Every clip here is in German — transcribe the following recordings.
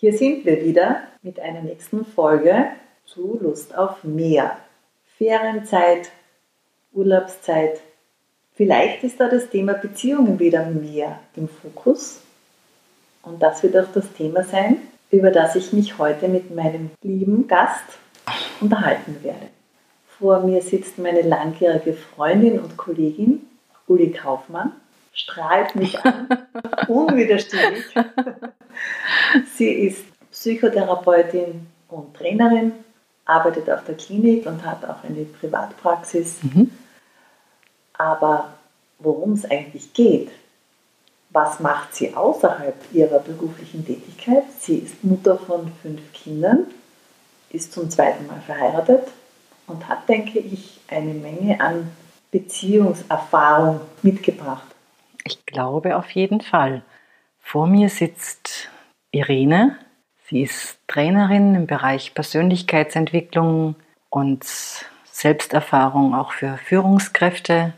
Hier sind wir wieder mit einer nächsten Folge zu Lust auf mehr. Ferienzeit, Urlaubszeit. Vielleicht ist da das Thema Beziehungen wieder mehr im Fokus. Und das wird auch das Thema sein, über das ich mich heute mit meinem lieben Gast unterhalten werde. Vor mir sitzt meine langjährige Freundin und Kollegin Uli Kaufmann, strahlt mich an, unwiderstehlich. Sie ist Psychotherapeutin und Trainerin, arbeitet auf der Klinik und hat auch eine Privatpraxis. Mhm. Aber worum es eigentlich geht, was macht sie außerhalb ihrer beruflichen Tätigkeit? Sie ist Mutter von fünf Kindern, ist zum zweiten Mal verheiratet und hat, denke ich, eine Menge an Beziehungserfahrung mitgebracht. Ich glaube auf jeden Fall. Vor mir sitzt Irene. Sie ist Trainerin im Bereich Persönlichkeitsentwicklung und Selbsterfahrung auch für Führungskräfte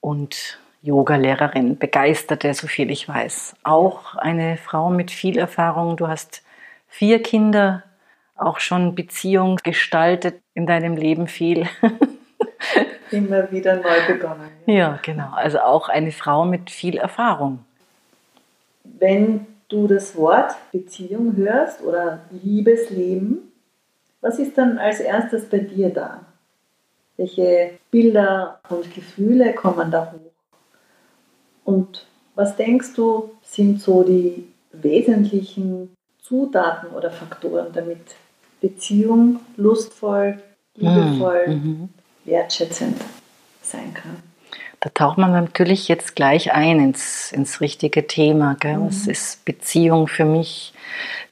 und Yoga-Lehrerin, begeisterte, so viel ich weiß. Auch eine Frau mit viel Erfahrung. Du hast vier Kinder, auch schon Beziehung gestaltet in deinem Leben viel. Immer wieder neu begonnen. Ja. ja, genau. Also auch eine Frau mit viel Erfahrung. Wenn du das Wort Beziehung hörst oder Liebesleben, was ist dann als erstes bei dir da? Welche Bilder und Gefühle kommen da hoch? Und was denkst du, sind so die wesentlichen Zutaten oder Faktoren, damit Beziehung lustvoll, liebevoll, mhm. Wertschätzend sein kann? Da taucht man natürlich jetzt gleich ein ins, ins richtige Thema. Gell? Mhm. Was ist Beziehung für mich?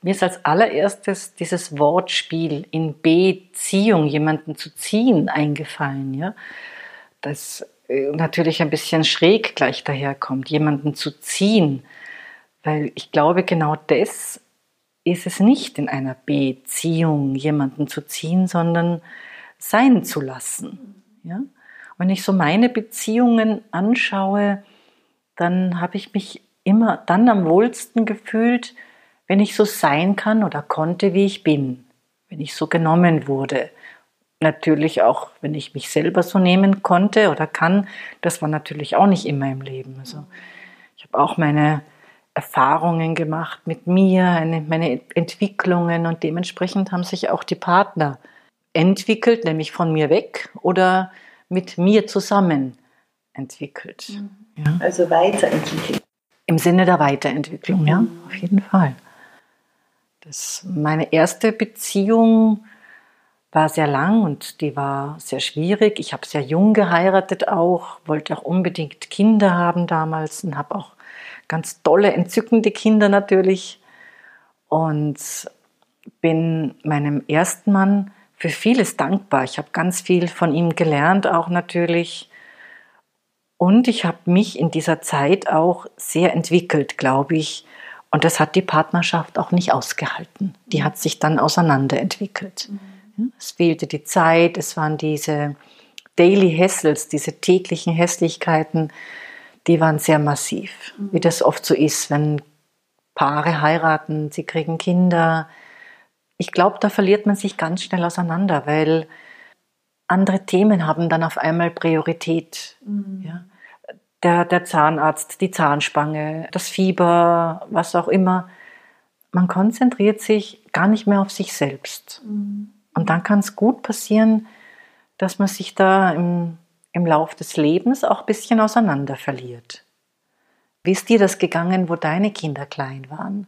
Mir ist als allererstes dieses Wortspiel in Beziehung, jemanden zu ziehen, eingefallen. Ja? Das äh, natürlich ein bisschen schräg gleich daherkommt, jemanden zu ziehen. Weil ich glaube, genau das ist es nicht in einer Beziehung, jemanden zu ziehen, sondern sein zu lassen. Ja? Wenn ich so meine Beziehungen anschaue, dann habe ich mich immer dann am wohlsten gefühlt, wenn ich so sein kann oder konnte, wie ich bin, wenn ich so genommen wurde. Natürlich auch, wenn ich mich selber so nehmen konnte oder kann, das war natürlich auch nicht immer im Leben. Also ich habe auch meine Erfahrungen gemacht mit mir, eine, meine Entwicklungen und dementsprechend haben sich auch die Partner entwickelt, nämlich von mir weg oder mit mir zusammen entwickelt. Mhm. Ja. Also weiterentwickelt. Im Sinne der Weiterentwicklung, ja, mhm. auf jeden Fall. Das, meine erste Beziehung war sehr lang und die war sehr schwierig. Ich habe sehr jung geheiratet auch, wollte auch unbedingt Kinder haben damals und habe auch ganz tolle, entzückende Kinder natürlich. Und bin meinem ersten Mann für vieles dankbar. Ich habe ganz viel von ihm gelernt, auch natürlich. Und ich habe mich in dieser Zeit auch sehr entwickelt, glaube ich. Und das hat die Partnerschaft auch nicht ausgehalten. Die hat sich dann auseinanderentwickelt. Mhm. Es fehlte die Zeit, es waren diese Daily Hassles, diese täglichen Hässlichkeiten, die waren sehr massiv, mhm. wie das oft so ist, wenn Paare heiraten, sie kriegen Kinder. Ich glaube, da verliert man sich ganz schnell auseinander, weil andere Themen haben dann auf einmal Priorität. Mhm. Ja? Der, der Zahnarzt, die Zahnspange, das Fieber, was auch immer. Man konzentriert sich gar nicht mehr auf sich selbst. Mhm. Und dann kann es gut passieren, dass man sich da im im Lauf des Lebens auch ein bisschen auseinander verliert. Wie ist dir das gegangen, wo deine Kinder klein waren?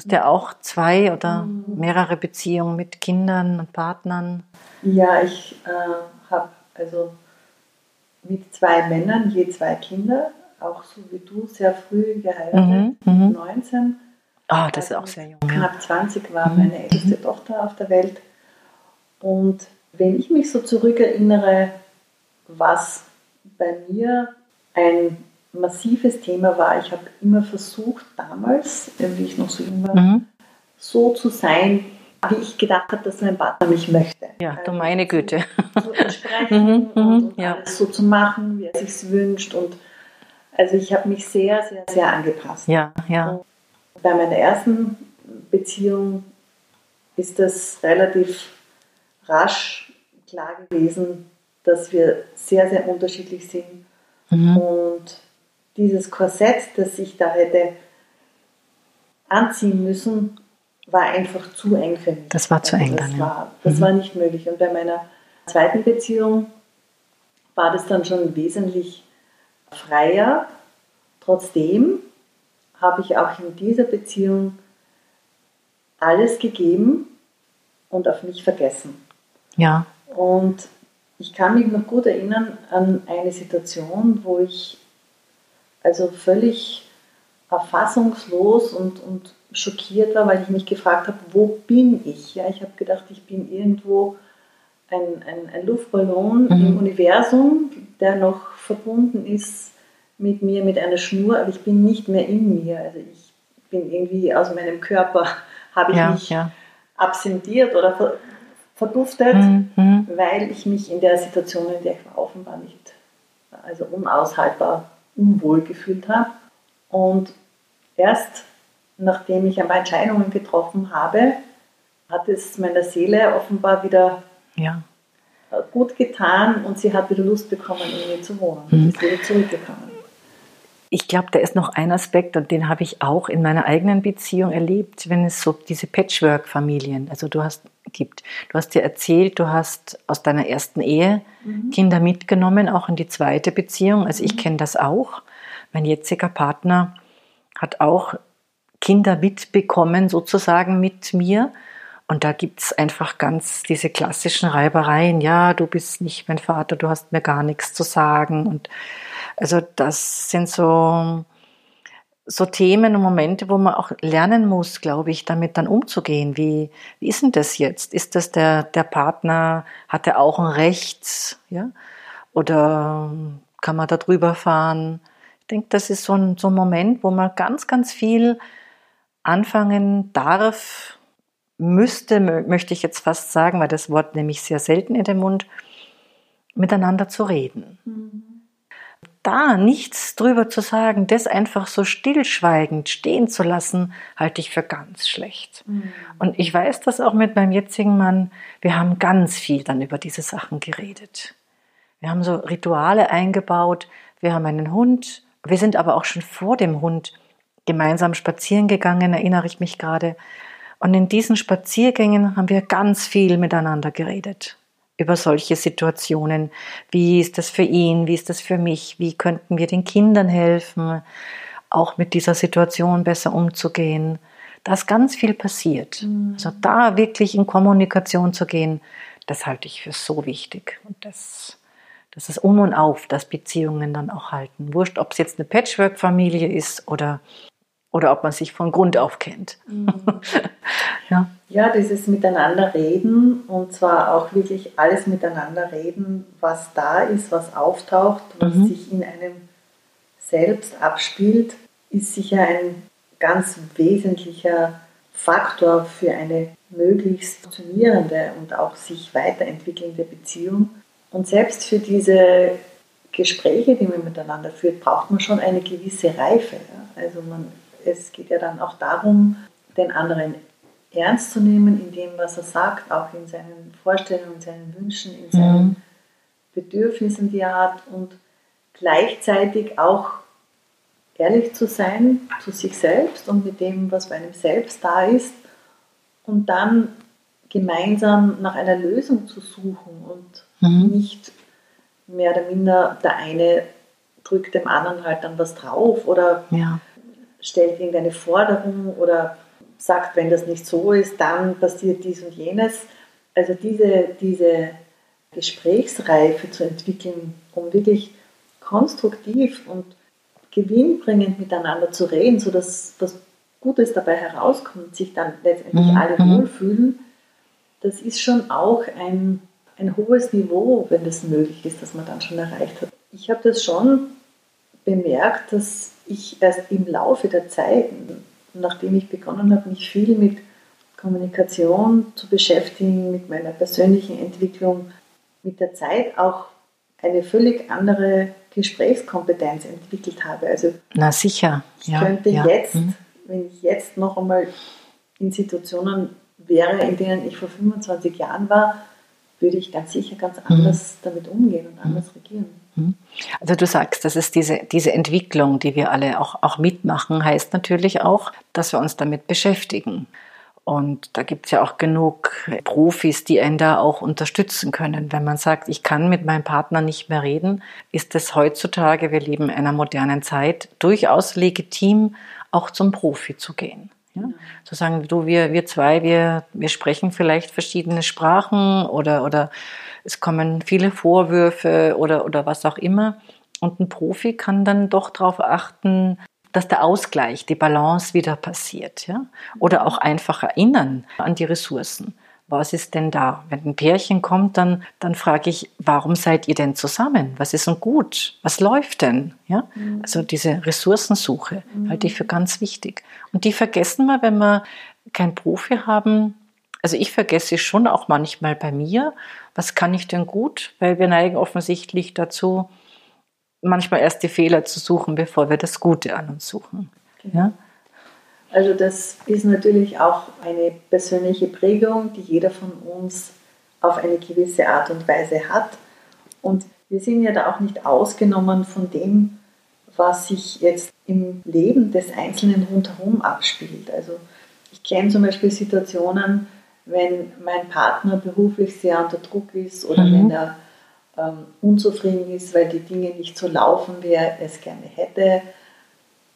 Du hast ja auch zwei oder mhm. mehrere Beziehungen mit Kindern und Partnern. Ja, ich äh, habe also mit zwei Männern je zwei Kinder, auch so wie du, sehr früh geheiratet, mhm. 19. Mhm. Ah, oh, das ist auch sehr jung. Knapp 20 war mhm. meine älteste mhm. Tochter auf der Welt. Und wenn ich mich so zurückerinnere, was bei mir ein massives Thema war. Ich habe immer versucht, damals, wie ich noch so jung war, mhm. so zu sein, wie ich gedacht habe, dass mein Partner mich möchte. Ja, du meine Güte. So entsprechen mhm, und, mhm, und ja. alles so zu machen, wie er sich wünscht. Und also ich habe mich sehr, sehr, sehr angepasst. Ja, ja. Bei meiner ersten Beziehung ist das relativ rasch klar gewesen, dass wir sehr, sehr unterschiedlich sind. Mhm. Und dieses Korsett, das ich da hätte anziehen müssen, war einfach zu eng für mich. Das war zu also eng das dann, ja. War, das mhm. war nicht möglich. Und bei meiner zweiten Beziehung war das dann schon wesentlich freier. Trotzdem habe ich auch in dieser Beziehung alles gegeben und auf mich vergessen. Ja. Und ich kann mich noch gut erinnern an eine Situation, wo ich also völlig erfassungslos und, und schockiert war, weil ich mich gefragt habe, wo bin ich? Ja, ich habe gedacht, ich bin irgendwo ein, ein, ein Luftballon mhm. im Universum, der noch verbunden ist mit mir, mit einer Schnur, aber ich bin nicht mehr in mir. Also ich bin irgendwie aus meinem Körper, habe ich ja, mich ja. absentiert oder verduftet, mhm, mhm. weil ich mich in der Situation, in der ich war, offenbar nicht, also unaushaltbar unwohl gefühlt habe. Und erst nachdem ich ein paar Entscheidungen getroffen habe, hat es meiner Seele offenbar wieder ja. gut getan und sie hat wieder Lust bekommen, in mir zu wohnen. Mhm. ist wieder zurückgekommen. Ich glaube, da ist noch ein Aspekt und den habe ich auch in meiner eigenen Beziehung erlebt, wenn es so diese Patchwork-Familien, also du hast gibt. Du hast dir erzählt, du hast aus deiner ersten Ehe mhm. Kinder mitgenommen, auch in die zweite Beziehung. Also ich mhm. kenne das auch. Mein jetziger Partner hat auch Kinder mitbekommen, sozusagen mit mir. Und da gibt es einfach ganz diese klassischen Reibereien. Ja, du bist nicht mein Vater, du hast mir gar nichts zu sagen. Und also das sind so, so Themen und Momente, wo man auch lernen muss, glaube ich, damit dann umzugehen. Wie, wie ist denn das jetzt? Ist das der, der Partner, hat er auch ein Recht? Ja? Oder kann man da drüber fahren? Ich denke, das ist so ein, so ein Moment, wo man ganz, ganz viel anfangen darf, müsste, möchte ich jetzt fast sagen, weil das Wort nämlich sehr selten in den Mund, miteinander zu reden. Mhm. Da nichts drüber zu sagen, das einfach so stillschweigend stehen zu lassen, halte ich für ganz schlecht. Mhm. Und ich weiß das auch mit meinem jetzigen Mann, wir haben ganz viel dann über diese Sachen geredet. Wir haben so Rituale eingebaut, wir haben einen Hund, wir sind aber auch schon vor dem Hund gemeinsam spazieren gegangen, erinnere ich mich gerade. Und in diesen Spaziergängen haben wir ganz viel miteinander geredet über solche Situationen. Wie ist das für ihn? Wie ist das für mich? Wie könnten wir den Kindern helfen, auch mit dieser Situation besser umzugehen? Da ist ganz viel passiert. Mhm. Also da wirklich in Kommunikation zu gehen, das halte ich für so wichtig. Und das, das ist um und auf, dass Beziehungen dann auch halten. Wurscht, ob es jetzt eine Patchwork-Familie ist oder oder ob man sich von Grund auf kennt. Mhm. ja. ja, dieses Miteinander reden und zwar auch wirklich alles miteinander reden, was da ist, was auftaucht, was mhm. sich in einem selbst abspielt, ist sicher ein ganz wesentlicher Faktor für eine möglichst funktionierende und auch sich weiterentwickelnde Beziehung. Und selbst für diese Gespräche, die man miteinander führt, braucht man schon eine gewisse Reife. Also man es geht ja dann auch darum, den anderen ernst zu nehmen in dem, was er sagt, auch in seinen Vorstellungen, in seinen Wünschen, in seinen mhm. Bedürfnissen, die er hat und gleichzeitig auch ehrlich zu sein zu sich selbst und mit dem, was bei einem selbst da ist und dann gemeinsam nach einer Lösung zu suchen und mhm. nicht mehr oder minder der eine drückt dem anderen halt dann was drauf oder ja stellt irgendeine Forderung oder sagt, wenn das nicht so ist, dann passiert dies und jenes. Also diese, diese Gesprächsreife zu entwickeln, um wirklich konstruktiv und gewinnbringend miteinander zu reden, sodass was Gutes dabei herauskommt, sich dann letztendlich mhm. alle mhm. wohlfühlen, das ist schon auch ein, ein hohes Niveau, wenn das möglich ist, dass man dann schon erreicht hat. Ich habe das schon bemerkt, dass ich erst im Laufe der Zeit, nachdem ich begonnen habe, mich viel mit Kommunikation zu beschäftigen, mit meiner persönlichen Entwicklung, mit der Zeit auch eine völlig andere Gesprächskompetenz entwickelt habe. Also Na sicher. Ich ja, könnte ja. jetzt, mhm. wenn ich jetzt noch einmal in Situationen wäre, in denen ich vor 25 Jahren war, würde ich ganz sicher ganz mhm. anders mhm. damit umgehen und anders regieren. Mhm. Also du sagst, das ist diese, diese Entwicklung, die wir alle auch, auch mitmachen, heißt natürlich auch, dass wir uns damit beschäftigen. Und da gibt es ja auch genug Profis, die einen da auch unterstützen können. Wenn man sagt, ich kann mit meinem Partner nicht mehr reden, ist es heutzutage, wir leben in einer modernen Zeit, durchaus legitim, auch zum Profi zu gehen. Ja? Zu sagen, du, wir, wir zwei, wir, wir sprechen vielleicht verschiedene Sprachen oder, oder es kommen viele Vorwürfe oder, oder was auch immer. Und ein Profi kann dann doch darauf achten, dass der Ausgleich, die Balance wieder passiert. Ja? Oder auch einfach erinnern an die Ressourcen. Was ist denn da? Wenn ein Pärchen kommt, dann, dann frage ich, warum seid ihr denn zusammen? Was ist denn gut? Was läuft denn? Ja? Mhm. Also diese Ressourcensuche mhm. halte ich für ganz wichtig. Und die vergessen wir, wenn wir keinen Profi haben. Also ich vergesse schon auch manchmal bei mir, was kann ich denn gut? Weil wir neigen offensichtlich dazu, manchmal erst die Fehler zu suchen, bevor wir das Gute an uns suchen. Genau. Ja? Also das ist natürlich auch eine persönliche Prägung, die jeder von uns auf eine gewisse Art und Weise hat. Und wir sind ja da auch nicht ausgenommen von dem, was sich jetzt im Leben des Einzelnen rundherum abspielt. Also ich kenne zum Beispiel Situationen, wenn mein Partner beruflich sehr unter Druck ist oder mhm. wenn er ähm, unzufrieden ist, weil die Dinge nicht so laufen, wie er es gerne hätte,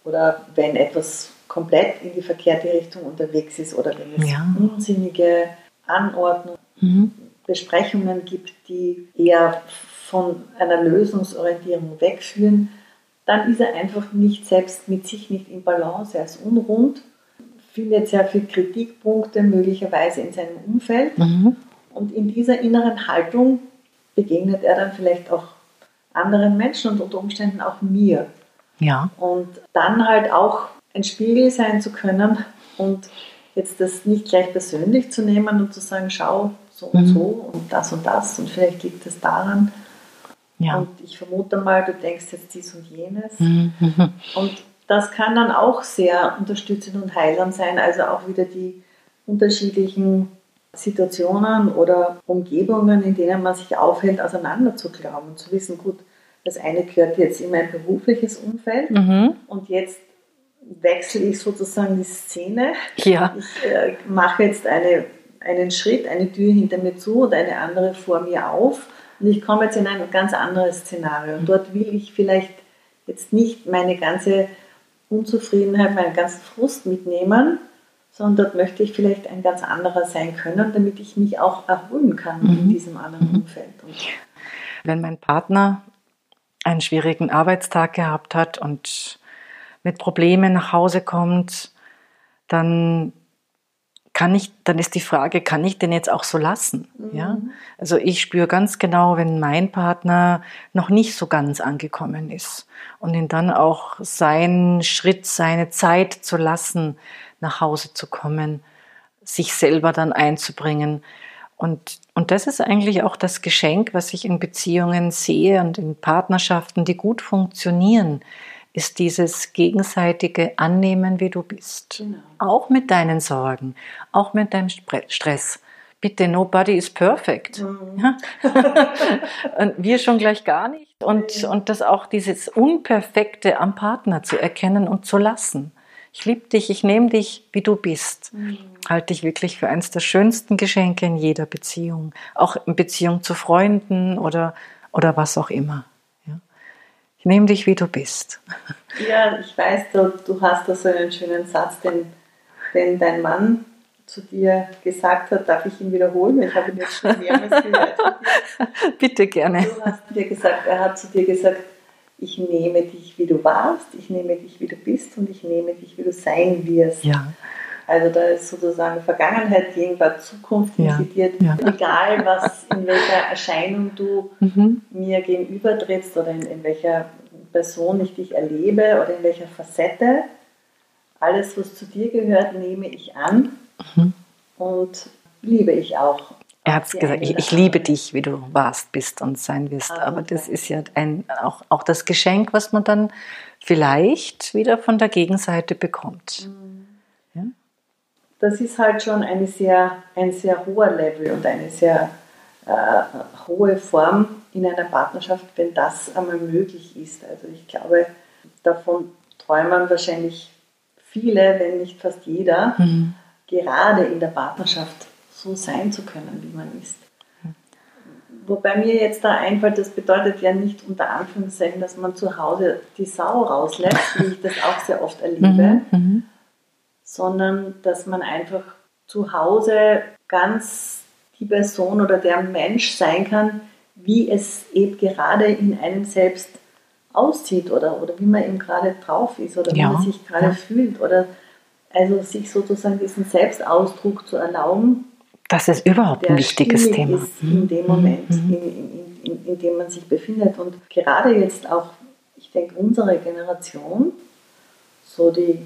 oder wenn etwas komplett in die verkehrte Richtung unterwegs ist oder wenn es ja. unsinnige Anordnungen, mhm. Besprechungen gibt, die eher von einer Lösungsorientierung wegführen, dann ist er einfach nicht selbst mit sich nicht in Balance, er ist unrund, findet sehr viele Kritikpunkte möglicherweise in seinem Umfeld mhm. und in dieser inneren Haltung begegnet er dann vielleicht auch anderen Menschen und unter Umständen auch mir. Ja. Und dann halt auch ein Spiegel sein zu können und jetzt das nicht gleich persönlich zu nehmen und zu sagen, schau, so und mhm. so und das und das und vielleicht liegt es daran. Ja. Und ich vermute mal, du denkst jetzt dies und jenes. Mhm. Und das kann dann auch sehr unterstützend und heilsam sein, also auch wieder die unterschiedlichen Situationen oder Umgebungen, in denen man sich aufhält, auseinander zu glauben und zu wissen, gut, das eine gehört jetzt in mein berufliches Umfeld mhm. und jetzt wechsle ich sozusagen die Szene. Ja. Ich äh, mache jetzt eine, einen Schritt, eine Tür hinter mir zu und eine andere vor mir auf und ich komme jetzt in ein ganz anderes Szenario. Und dort will ich vielleicht jetzt nicht meine ganze Unzufriedenheit, meinen ganzen Frust mitnehmen, sondern dort möchte ich vielleicht ein ganz anderer sein können, damit ich mich auch erholen kann mhm. in diesem anderen mhm. Umfeld. Und Wenn mein Partner einen schwierigen Arbeitstag gehabt hat und mit Problemen nach Hause kommt, dann kann ich, dann ist die Frage, kann ich den jetzt auch so lassen? Mhm. Ja? Also ich spüre ganz genau, wenn mein Partner noch nicht so ganz angekommen ist und ihn dann auch seinen Schritt, seine Zeit zu lassen, nach Hause zu kommen, sich selber dann einzubringen. Und, und das ist eigentlich auch das Geschenk, was ich in Beziehungen sehe und in Partnerschaften, die gut funktionieren, ist dieses gegenseitige Annehmen, wie du bist. Genau. Auch mit deinen Sorgen, auch mit deinem Stress. Bitte, nobody is perfect. Mhm. Ja? und wir schon gleich gar nicht. Und, und das auch dieses Unperfekte am Partner zu erkennen und zu lassen. Ich liebe dich, ich nehme dich, wie du bist. Mhm. Halte ich wirklich für eines der schönsten Geschenke in jeder Beziehung. Auch in Beziehung zu Freunden oder, oder was auch immer. Ich nehme dich, wie du bist. Ja, ich weiß, du, du hast da so einen schönen Satz, den, den dein Mann zu dir gesagt hat, darf ich ihn wiederholen? Ich habe ihn jetzt schon mehrmals gehört. Bitte gerne. Du hast dir gesagt, er hat zu dir gesagt, ich nehme dich, wie du warst, ich nehme dich, wie du bist und ich nehme dich, wie du sein wirst. Ja. Also da ist sozusagen Vergangenheit, Gegenwart, Zukunft inkludiert. Ja. Egal, was in welcher Erscheinung du mhm. mir gegenüber trittst oder in, in welcher Person ich dich erlebe oder in welcher Facette, alles, was zu dir gehört, nehme ich an mhm. und liebe ich auch. Er hat gesagt, ich, ich, liebe dich, wie du warst, bist und sein wirst. Ah, Aber das ist ja ein, auch, auch das Geschenk, was man dann vielleicht wieder von der Gegenseite bekommt. Mhm. Das ist halt schon eine sehr, ein sehr hoher Level und eine sehr äh, hohe Form in einer Partnerschaft, wenn das einmal möglich ist. Also ich glaube, davon träumen wahrscheinlich viele, wenn nicht fast jeder, mhm. gerade in der Partnerschaft so sein zu können, wie man ist. Wobei mir jetzt da einfällt, das bedeutet ja nicht unter Anführungszeichen, dass man zu Hause die Sau rauslässt, wie ich das auch sehr oft erlebe, mhm. Sondern dass man einfach zu Hause ganz die Person oder der Mensch sein kann, wie es eben gerade in einem selbst aussieht oder, oder wie man eben gerade drauf ist oder ja. wie man sich gerade ja. fühlt oder also sich sozusagen diesen Selbstausdruck zu erlauben. Das ist überhaupt ein wichtiges Thema. Ist in mhm. dem Moment, mhm. in, in, in, in, dem man sich befindet. Und gerade jetzt auch, ich denke, unsere Generation, so die,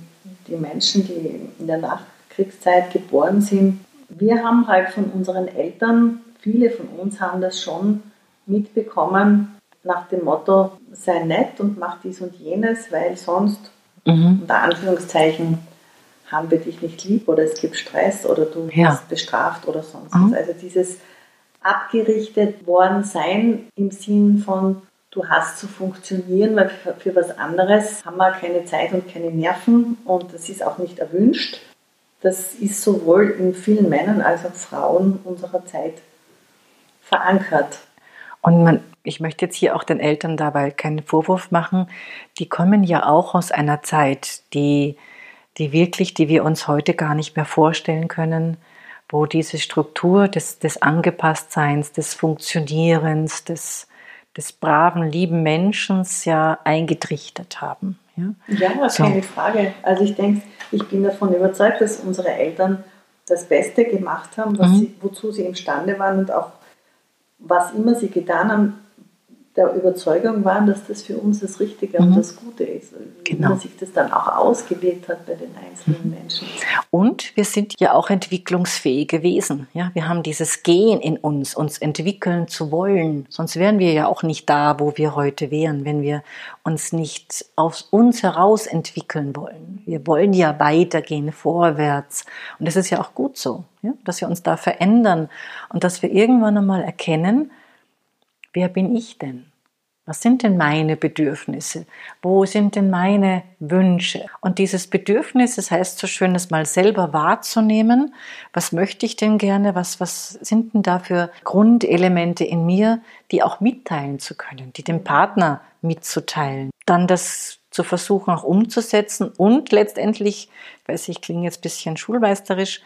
die Menschen, die in der Nachkriegszeit geboren sind, wir haben halt von unseren Eltern, viele von uns haben das schon mitbekommen, nach dem Motto, sei nett und mach dies und jenes, weil sonst, mhm. unter Anführungszeichen, haben wir dich nicht lieb oder es gibt Stress oder du ja. wirst bestraft oder sonst mhm. was. Also dieses abgerichtet worden sein im Sinn von, du hast zu funktionieren, weil für, für was anderes haben wir keine Zeit und keine Nerven und das ist auch nicht erwünscht. Das ist sowohl in vielen Männern als auch Frauen unserer Zeit verankert. Und man, ich möchte jetzt hier auch den Eltern dabei keinen Vorwurf machen. Die kommen ja auch aus einer Zeit, die, die wirklich, die wir uns heute gar nicht mehr vorstellen können, wo diese Struktur des, des Angepasstseins, des Funktionierens, des, des braven, lieben Menschen ja eingetrichtert haben. Ja, ja so. keine Frage. Also ich denke, ich bin davon überzeugt, dass unsere Eltern das Beste gemacht haben, mhm. sie, wozu sie imstande waren und auch was immer sie getan haben, der Überzeugung waren, dass das für uns das Richtige mhm. und das Gute ist. Wie genau. sich das dann auch ausgewirkt hat bei den einzelnen mhm. Menschen. Und wir sind ja auch entwicklungsfähige Wesen. Ja? Wir haben dieses Gen in uns, uns entwickeln zu wollen. Sonst wären wir ja auch nicht da, wo wir heute wären, wenn wir uns nicht aus uns heraus entwickeln wollen. Wir wollen ja weitergehen, vorwärts. Und das ist ja auch gut so, ja? dass wir uns da verändern und dass wir irgendwann einmal erkennen, wer bin ich denn? Was sind denn meine Bedürfnisse? Wo sind denn meine Wünsche? Und dieses Bedürfnis, das heißt so schön, es mal selber wahrzunehmen. Was möchte ich denn gerne? Was, was sind denn da für Grundelemente in mir, die auch mitteilen zu können, die dem Partner mitzuteilen? Dann das zu versuchen auch umzusetzen und letztendlich, ich weiß, ich klinge jetzt ein bisschen schulmeisterisch,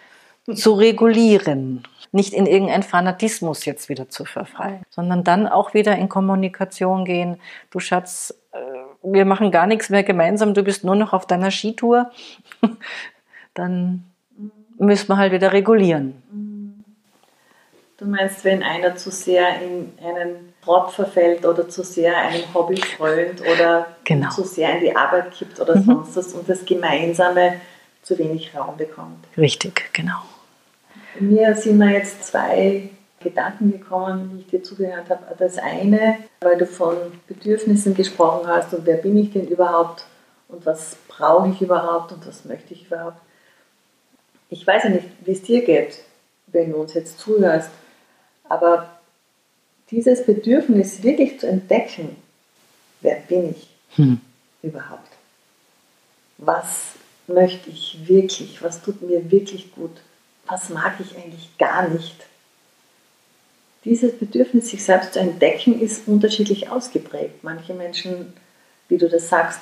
zu regulieren. Nicht in irgendeinen Fanatismus jetzt wieder zu verfallen, sondern dann auch wieder in Kommunikation gehen. Du Schatz, äh, wir machen gar nichts mehr gemeinsam, du bist nur noch auf deiner Skitour. dann müssen wir halt wieder regulieren. Du meinst, wenn einer zu sehr in einen Trott verfällt oder zu sehr einem Hobby frönt oder genau. zu sehr in die Arbeit kippt oder mhm. sonst was und das Gemeinsame zu wenig Raum bekommt. Richtig, genau. Mir sind mir jetzt zwei Gedanken gekommen, wie ich dir zugehört habe. Das eine, weil du von Bedürfnissen gesprochen hast und wer bin ich denn überhaupt und was brauche ich überhaupt und was möchte ich überhaupt. Ich weiß ja nicht, wie es dir geht, wenn du uns jetzt zuhörst, aber dieses Bedürfnis wirklich zu entdecken, wer bin ich hm. überhaupt? Was möchte ich wirklich? Was tut mir wirklich gut? Was mag ich eigentlich gar nicht. Dieses Bedürfnis, sich selbst zu entdecken, ist unterschiedlich ausgeprägt. Manche Menschen, wie du das sagst,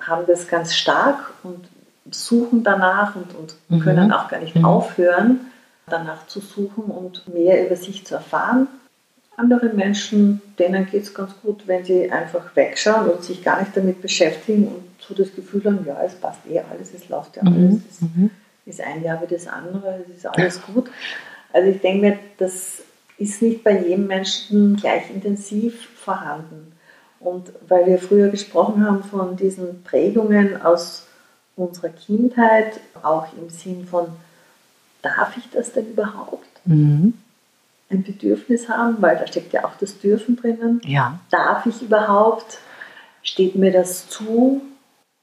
haben das ganz stark und suchen danach und, und mhm. können auch gar nicht mhm. aufhören, danach zu suchen und mehr über sich zu erfahren. Andere Menschen, denen geht es ganz gut, wenn sie einfach wegschauen und sich gar nicht damit beschäftigen und so das Gefühl haben, ja, es passt eh alles, es läuft ja alles. Mhm. Es, mhm ist ein Jahr wie das andere, es ist alles gut. Also ich denke mir, das ist nicht bei jedem Menschen gleich intensiv vorhanden. Und weil wir früher gesprochen haben von diesen Prägungen aus unserer Kindheit, auch im Sinn von, darf ich das denn überhaupt? Mhm. Ein Bedürfnis haben, weil da steckt ja auch das Dürfen drinnen. Ja. Darf ich überhaupt? Steht mir das zu?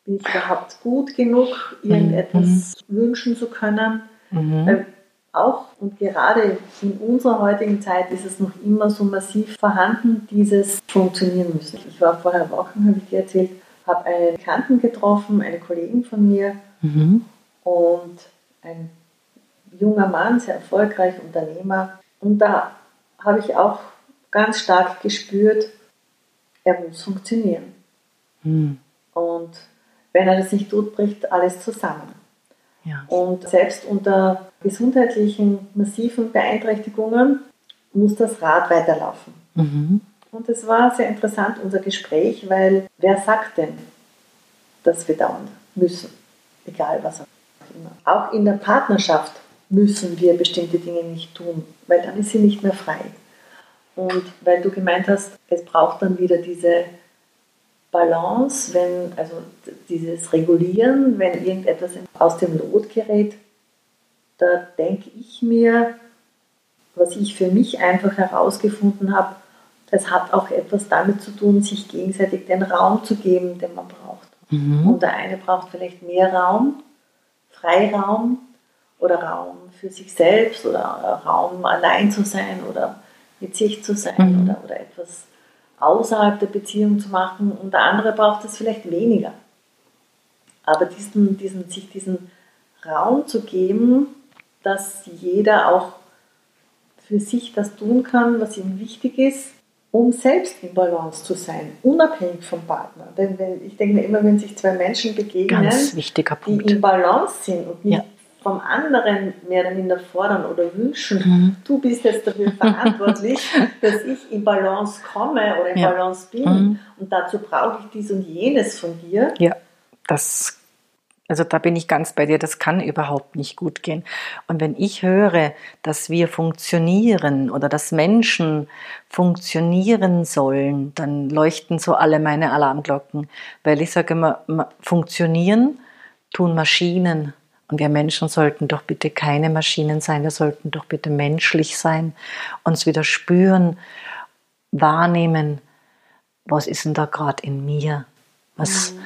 Bin ich überhaupt gut genug, irgendetwas mhm. wünschen zu können? Mhm. Weil auch und gerade in unserer heutigen Zeit ist es noch immer so massiv vorhanden, dieses Funktionieren müssen. Ich war vorher Wochen, habe ich dir erzählt, habe einen Bekannten getroffen, einen Kollegen von mir mhm. und ein junger Mann, sehr erfolgreich, Unternehmer. Und da habe ich auch ganz stark gespürt, er muss funktionieren. Mhm. Und wenn er das nicht tut, bricht alles zusammen. Ja. Und selbst unter gesundheitlichen massiven Beeinträchtigungen muss das Rad weiterlaufen. Mhm. Und es war sehr interessant, unser Gespräch, weil wer sagt denn, dass wir dauern müssen? Egal was auch immer. Auch in der Partnerschaft müssen wir bestimmte Dinge nicht tun, weil dann ist sie nicht mehr frei. Und weil du gemeint hast, es braucht dann wieder diese Balance, wenn, also dieses Regulieren, wenn irgendetwas aus dem Lot gerät, da denke ich mir, was ich für mich einfach herausgefunden habe, das hat auch etwas damit zu tun, sich gegenseitig den Raum zu geben, den man braucht. Mhm. Und der eine braucht vielleicht mehr Raum, Freiraum oder Raum für sich selbst oder Raum allein zu sein oder mit sich zu sein mhm. oder, oder etwas außerhalb der Beziehung zu machen und der andere braucht es vielleicht weniger. Aber diesen, diesen, sich diesen Raum zu geben, dass jeder auch für sich das tun kann, was ihm wichtig ist, um selbst in Balance zu sein, unabhängig vom Partner. Denn wenn, ich denke mir immer, wenn sich zwei Menschen begegnen, die in Balance sind und nicht ja vom anderen mehr oder minder fordern oder wünschen, mhm. du bist jetzt dafür verantwortlich, dass ich in Balance komme oder in ja. Balance bin mhm. und dazu brauche ich dies und jenes von dir. Ja, das, also da bin ich ganz bei dir, das kann überhaupt nicht gut gehen. Und wenn ich höre, dass wir funktionieren oder dass Menschen funktionieren sollen, dann leuchten so alle meine Alarmglocken, weil ich sage immer, funktionieren tun Maschinen und wir Menschen sollten doch bitte keine Maschinen sein, wir sollten doch bitte menschlich sein, uns wieder spüren, wahrnehmen, was ist denn da gerade in mir? Was, mhm.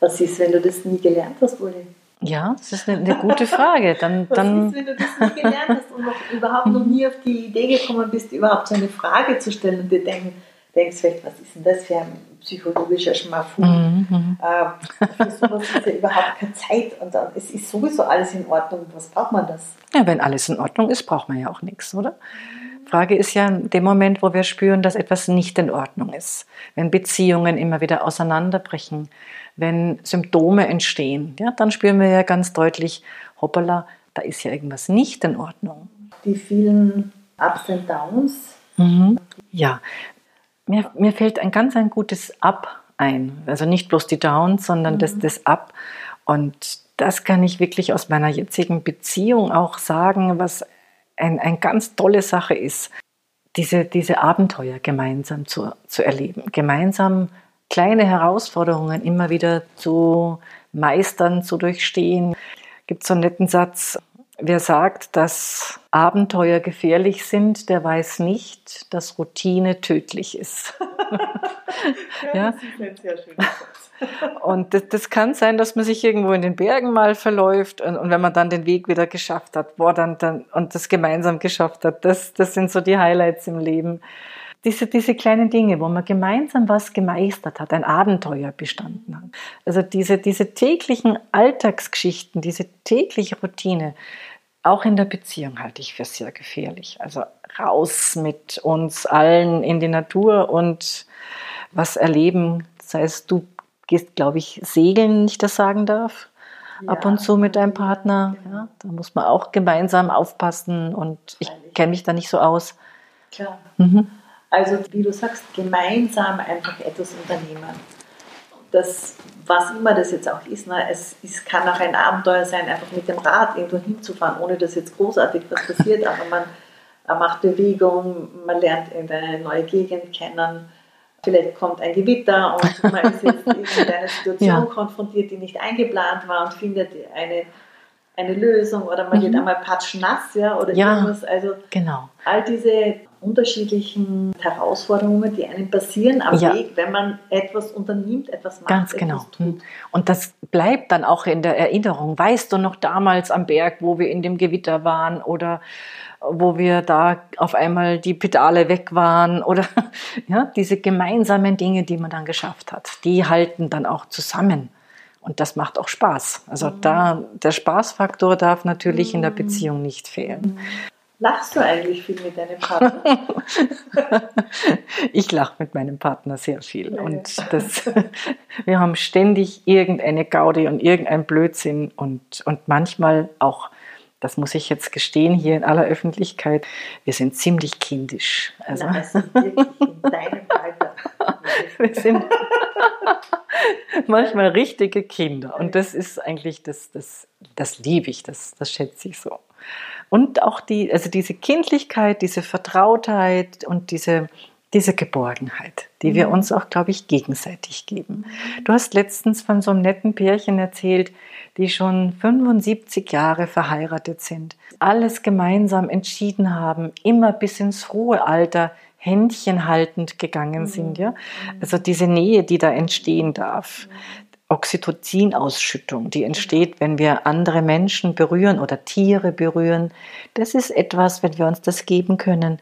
was ist, wenn du das nie gelernt hast, Uli? Ja, das ist eine, eine gute Frage. Dann, was dann ist, wenn du das nie gelernt hast und noch, überhaupt noch nie auf die Idee gekommen bist, überhaupt so eine Frage zu stellen und dir denken, denkst vielleicht, was ist denn das für ein psychologischer Schmafu? Mhm. Äh, für sowas ist ja überhaupt keine Zeit und dann, es ist sowieso alles in Ordnung. Was braucht man das? Ja, wenn alles in Ordnung ist, braucht man ja auch nichts, oder? Frage ist ja in dem Moment, wo wir spüren, dass etwas nicht in Ordnung ist. Wenn Beziehungen immer wieder auseinanderbrechen, wenn Symptome entstehen, ja, dann spüren wir ja ganz deutlich, hoppala, da ist ja irgendwas nicht in Ordnung. Die vielen Ups und Downs. Mhm. Ja, mir, mir fällt ein ganz ein gutes Up ein. Also nicht bloß die Downs, sondern mhm. das, das Up. Und das kann ich wirklich aus meiner jetzigen Beziehung auch sagen, was ein, eine ganz tolle Sache ist, diese, diese Abenteuer gemeinsam zu, zu erleben, gemeinsam kleine Herausforderungen immer wieder zu meistern, zu durchstehen. Es gibt so einen netten Satz, Wer sagt, dass Abenteuer gefährlich sind, der weiß nicht, dass Routine tödlich ist. ja, ja, das ist ein sehr schöner Und das, das, kann sein, dass man sich irgendwo in den Bergen mal verläuft und, und, wenn man dann den Weg wieder geschafft hat, boah, dann, dann, und das gemeinsam geschafft hat, das, das sind so die Highlights im Leben. Diese, diese kleinen Dinge, wo man gemeinsam was gemeistert hat, ein Abenteuer bestanden hat. Also diese, diese täglichen Alltagsgeschichten, diese tägliche Routine, auch in der Beziehung halte ich für sehr gefährlich. Also raus mit uns allen in die Natur und was erleben. Das heißt, du gehst, glaube ich, segeln, wenn ich das sagen darf. Ja. Ab und zu mit deinem Partner. Ja, da muss man auch gemeinsam aufpassen und ich kenne mich da nicht so aus. Klar. Mhm. Also, wie du sagst, gemeinsam einfach etwas unternehmen das, was immer das jetzt auch ist, ne, es, es kann auch ein Abenteuer sein, einfach mit dem Rad irgendwo hinzufahren, ohne dass jetzt großartig was passiert, aber man, man macht Bewegung, man lernt irgendeine neue Gegend kennen, vielleicht kommt ein Gewitter und man ist jetzt in einer Situation ja. konfrontiert, die nicht eingeplant war und findet eine, eine Lösung oder man mhm. wird einmal patschnass ja, oder ja, irgendwas. Also genau. all diese unterschiedlichen Herausforderungen, die einem passieren am ja. Weg, wenn man etwas unternimmt, etwas macht. Ganz genau. Hm. Und das bleibt dann auch in der Erinnerung. Weißt du noch damals am Berg, wo wir in dem Gewitter waren oder wo wir da auf einmal die Pedale weg waren oder ja, diese gemeinsamen Dinge, die man dann geschafft hat, die halten dann auch zusammen. Und das macht auch Spaß. Also mhm. da, der Spaßfaktor darf natürlich mhm. in der mhm. Beziehung nicht fehlen. Mhm. Lachst du eigentlich viel mit deinem Partner? ich lache mit meinem Partner sehr viel. Und das, wir haben ständig irgendeine Gaudi und irgendein Blödsinn und, und manchmal auch das muss ich jetzt gestehen hier in aller Öffentlichkeit, wir sind ziemlich kindisch. Also, Nein, das ist wirklich in deinem Alter. wir sind manchmal richtige Kinder. Und das ist eigentlich, das, das, das liebe ich, das, das schätze ich so. Und auch die, also diese Kindlichkeit, diese Vertrautheit und diese, diese Geborgenheit, die mhm. wir uns auch, glaube ich, gegenseitig geben. Du hast letztens von so einem netten Pärchen erzählt, die schon 75 Jahre verheiratet sind, alles gemeinsam entschieden haben, immer bis ins hohe Alter Händchen haltend gegangen sind, ja. Also diese Nähe, die da entstehen darf. Oxytocin-Ausschüttung, die entsteht, wenn wir andere Menschen berühren oder Tiere berühren. Das ist etwas, wenn wir uns das geben können.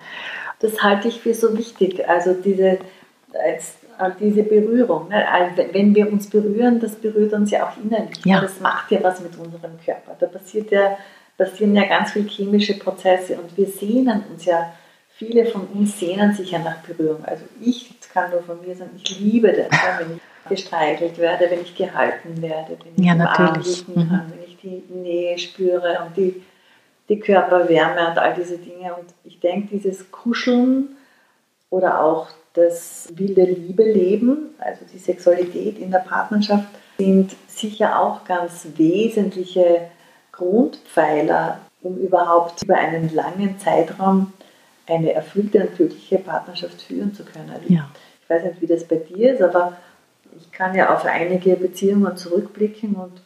Das halte ich für so wichtig. Also diese, diese Berührung. Ne? Also wenn wir uns berühren, das berührt uns ja auch innerlich. Ja. Das macht ja was mit unserem Körper. Da passiert ja, passieren ja ganz viele chemische Prozesse und wir sehnen uns ja, viele von uns sehnen sich ja nach Berührung. Also ich kann nur von mir sagen, ich liebe das, ich gestreichelt werde, wenn ich gehalten werde, wenn ich ja, natürlich. Mhm. kann, wenn ich die Nähe spüre und die, die Körperwärme und all diese Dinge. Und ich denke, dieses Kuscheln oder auch das wilde Liebe leben, also die Sexualität in der Partnerschaft, sind sicher auch ganz wesentliche Grundpfeiler, um überhaupt über einen langen Zeitraum eine erfüllte und glückliche Partnerschaft führen zu können. Ja. Ich weiß nicht, wie das bei dir ist, aber ich kann ja auf einige Beziehungen zurückblicken und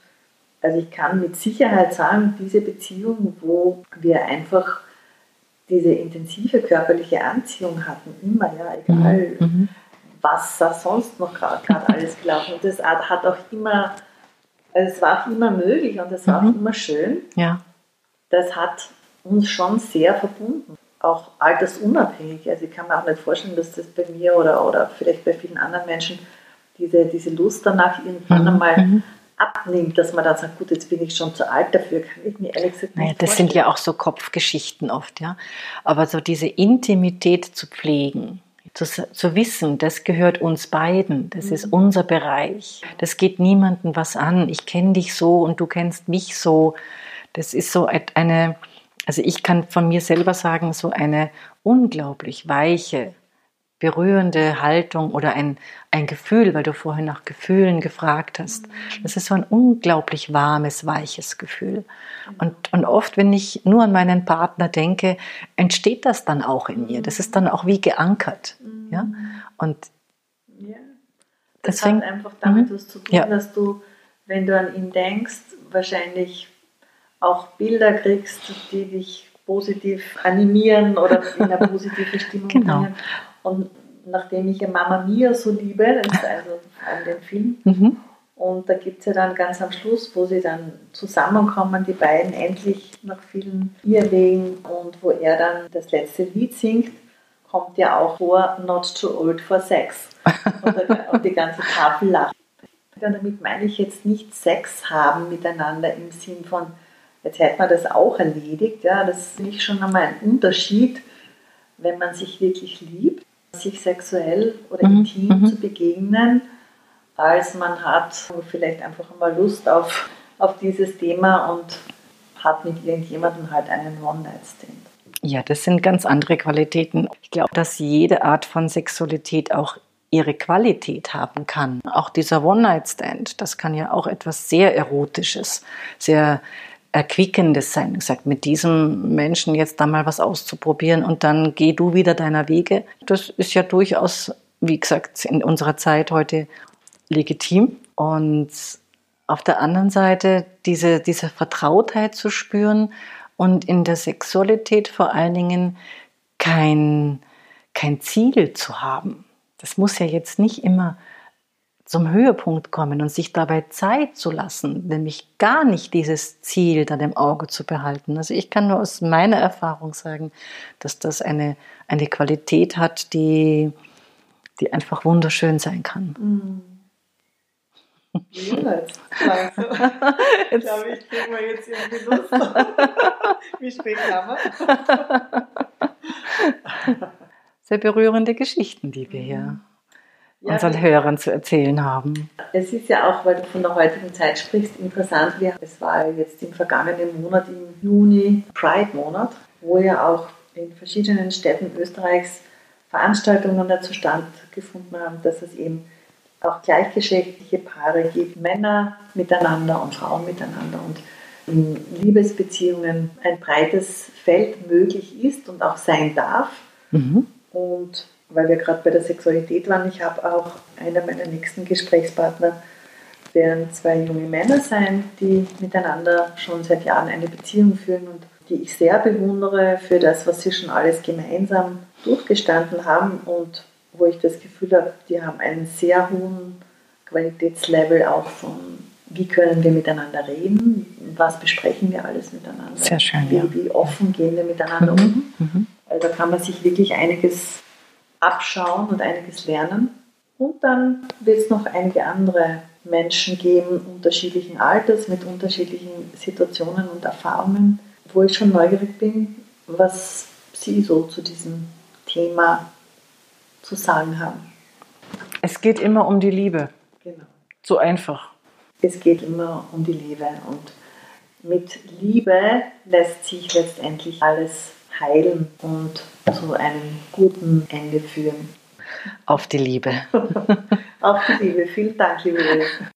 also ich kann mit Sicherheit sagen, diese Beziehung, wo wir einfach diese intensive körperliche Anziehung hatten, immer, ja, egal mhm. mhm. was da sonst noch gerade alles gelaufen ist. Das hat auch immer, also es war auch immer möglich und es war mhm. auch immer schön. Ja. Das hat uns schon sehr verbunden. Auch altersunabhängig. Also ich kann mir auch nicht vorstellen, dass das bei mir oder, oder vielleicht bei vielen anderen Menschen diese, diese Lust danach irgendwann mhm. einmal mhm abnimmt, dass man dann sagt, gut, jetzt bin ich schon zu alt dafür, kann ich mir ehrlich gesagt nicht naja, Das vorstellen. sind ja auch so Kopfgeschichten oft, ja. Aber so diese Intimität zu pflegen, zu, zu wissen, das gehört uns beiden, das mhm. ist unser Bereich, das geht niemandem was an, ich kenne dich so und du kennst mich so. Das ist so eine, also ich kann von mir selber sagen, so eine unglaublich weiche, berührende Haltung oder ein, ein Gefühl, weil du vorhin nach Gefühlen gefragt hast. Das ist so ein unglaublich warmes, weiches Gefühl. Und, und oft, wenn ich nur an meinen Partner denke, entsteht das dann auch in mir. Das ist dann auch wie geankert. Ja? Und ja. Das, das hat einfach damit mhm. was zu tun, ja. dass du, wenn du an ihn denkst, wahrscheinlich auch Bilder kriegst, die dich positiv animieren oder in eine positive Stimmung genau. bringen. Und nachdem ich ja Mama Mia so liebe, das ist also vor allem den Film, mhm. und da gibt es ja dann ganz am Schluss, wo sie dann zusammenkommen, die beiden endlich nach vielen Irrwegen und wo er dann das letzte Lied singt, kommt ja auch vor Not Too Old for Sex. Und, und die ganze Tafel lacht. Ja, damit meine ich jetzt nicht Sex haben miteinander im Sinn von, jetzt hätte man das auch erledigt. Ja, das ist nicht schon einmal ein Unterschied, wenn man sich wirklich liebt sich sexuell oder mhm. intim mhm. zu begegnen, als man hat vielleicht einfach mal Lust auf, auf dieses Thema und hat mit irgendjemandem halt einen One-Night-Stand. Ja, das sind ganz andere Qualitäten. Ich glaube, dass jede Art von Sexualität auch ihre Qualität haben kann. Auch dieser One-Night-Stand, das kann ja auch etwas sehr Erotisches, sehr Erquickendes sein. Gesagt, mit diesem Menschen jetzt da mal was auszuprobieren und dann geh du wieder deiner Wege. Das ist ja durchaus, wie gesagt, in unserer Zeit heute legitim. Und auf der anderen Seite diese, diese Vertrautheit zu spüren und in der Sexualität vor allen Dingen kein, kein Ziel zu haben. Das muss ja jetzt nicht immer zum Höhepunkt kommen und sich dabei Zeit zu lassen, nämlich gar nicht dieses Ziel dann im Auge zu behalten. Also ich kann nur aus meiner Erfahrung sagen, dass das eine, eine Qualität hat, die, die einfach wunderschön sein kann. Mhm. Ja, jetzt Ich glaube, ich kriege mal jetzt irgendwie Lust. Wie spät haben wir? Sehr berührende Geschichten, die wir hier ja, unseren Hörern zu erzählen haben. Es ist ja auch, weil du von der heutigen Zeit sprichst, interessant. Es war jetzt im vergangenen Monat, im Juni, Pride-Monat, wo ja auch in verschiedenen Städten Österreichs Veranstaltungen dazu stattgefunden haben, dass es eben auch gleichgeschlechtliche Paare gibt, Männer miteinander und Frauen miteinander und in Liebesbeziehungen ein breites Feld möglich ist und auch sein darf. Mhm. Und weil wir gerade bei der Sexualität waren, ich habe auch einer meiner nächsten Gesprächspartner werden zwei junge Männer sein, die miteinander schon seit Jahren eine Beziehung führen und die ich sehr bewundere für das, was sie schon alles gemeinsam durchgestanden haben und wo ich das Gefühl habe, die haben einen sehr hohen Qualitätslevel auch von, wie können wir miteinander reden, was besprechen wir alles miteinander, sehr schön, wie, ja. wie offen gehen wir miteinander mhm. um. Mhm. Also da kann man sich wirklich einiges abschauen und einiges lernen. Und dann wird es noch einige andere Menschen geben, unterschiedlichen Alters, mit unterschiedlichen Situationen und Erfahrungen, wo ich schon neugierig bin, was Sie so zu diesem Thema zu sagen haben. Es geht immer um die Liebe. Genau. So einfach. Es geht immer um die Liebe und mit Liebe lässt sich letztendlich alles heilen und zu einem guten Ende führen. Auf die Liebe. Auf die Liebe. Vielen Dank, liebe Elke.